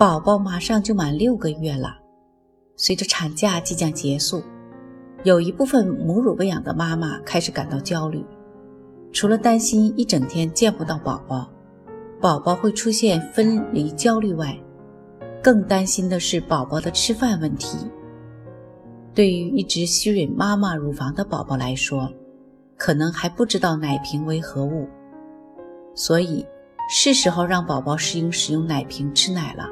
宝宝马上就满六个月了，随着产假即将结束，有一部分母乳喂养的妈妈开始感到焦虑。除了担心一整天见不到宝宝，宝宝会出现分离焦虑外，更担心的是宝宝的吃饭问题。对于一直吸吮妈妈乳房的宝宝来说，可能还不知道奶瓶为何物，所以是时候让宝宝适应使用奶瓶吃奶了。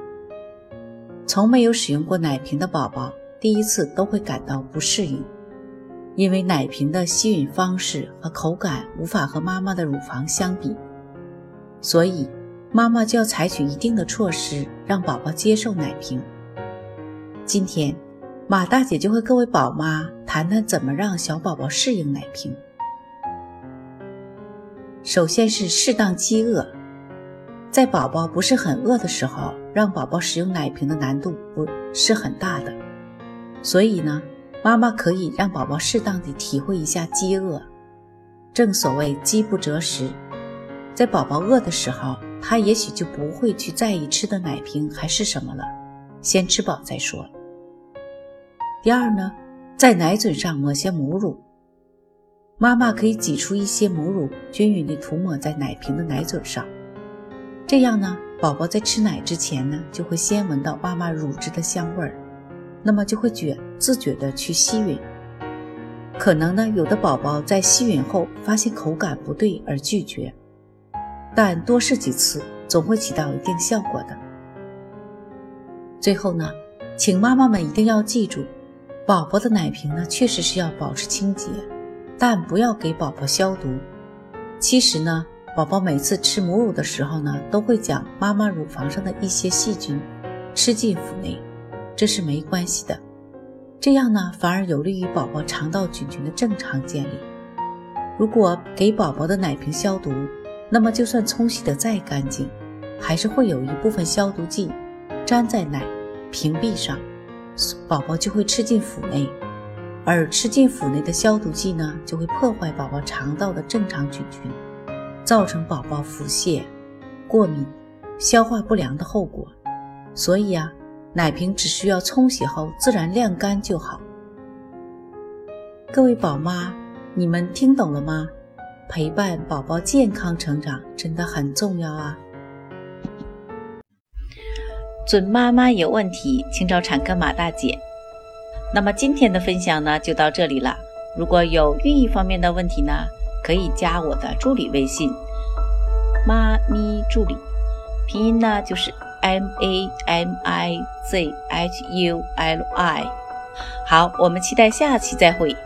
从没有使用过奶瓶的宝宝，第一次都会感到不适应，因为奶瓶的吸吮方式和口感无法和妈妈的乳房相比，所以妈妈就要采取一定的措施，让宝宝接受奶瓶。今天，马大姐就和各位宝妈谈谈怎么让小宝宝适应奶瓶。首先是适当饥饿。在宝宝不是很饿的时候，让宝宝使用奶瓶的难度不是很大的，所以呢，妈妈可以让宝宝适当的体会一下饥饿。正所谓饥不择食，在宝宝饿的时候，他也许就不会去在意吃的奶瓶还是什么了，先吃饱再说。第二呢，在奶嘴上抹些母乳，妈妈可以挤出一些母乳，均匀的涂抹在奶瓶的奶嘴上。这样呢，宝宝在吃奶之前呢，就会先闻到妈妈乳汁的香味儿，那么就会觉自觉的去吸吮。可能呢，有的宝宝在吸吮后发现口感不对而拒绝，但多试几次总会起到一定效果的。最后呢，请妈妈们一定要记住，宝宝的奶瓶呢确实是要保持清洁，但不要给宝宝消毒。其实呢。宝宝每次吃母乳的时候呢，都会将妈妈乳房上的一些细菌吃进腹内，这是没关系的。这样呢，反而有利于宝宝肠道菌群的正常建立。如果给宝宝的奶瓶消毒，那么就算冲洗的再干净，还是会有一部分消毒剂粘在奶瓶壁上，宝宝就会吃进腹内，而吃进腹内的消毒剂呢，就会破坏宝宝肠道的正常菌群。造成宝宝腹泻、过敏、消化不良的后果，所以啊，奶瓶只需要冲洗后自然晾干就好。各位宝妈，你们听懂了吗？陪伴宝宝健康成长真的很重要啊！准妈妈有问题，请找产科马大姐。那么今天的分享呢，就到这里了。如果有孕育方面的问题呢？可以加我的助理微信，妈咪助理，拼音呢就是 M A M I Z H U L I。好，我们期待下期再会。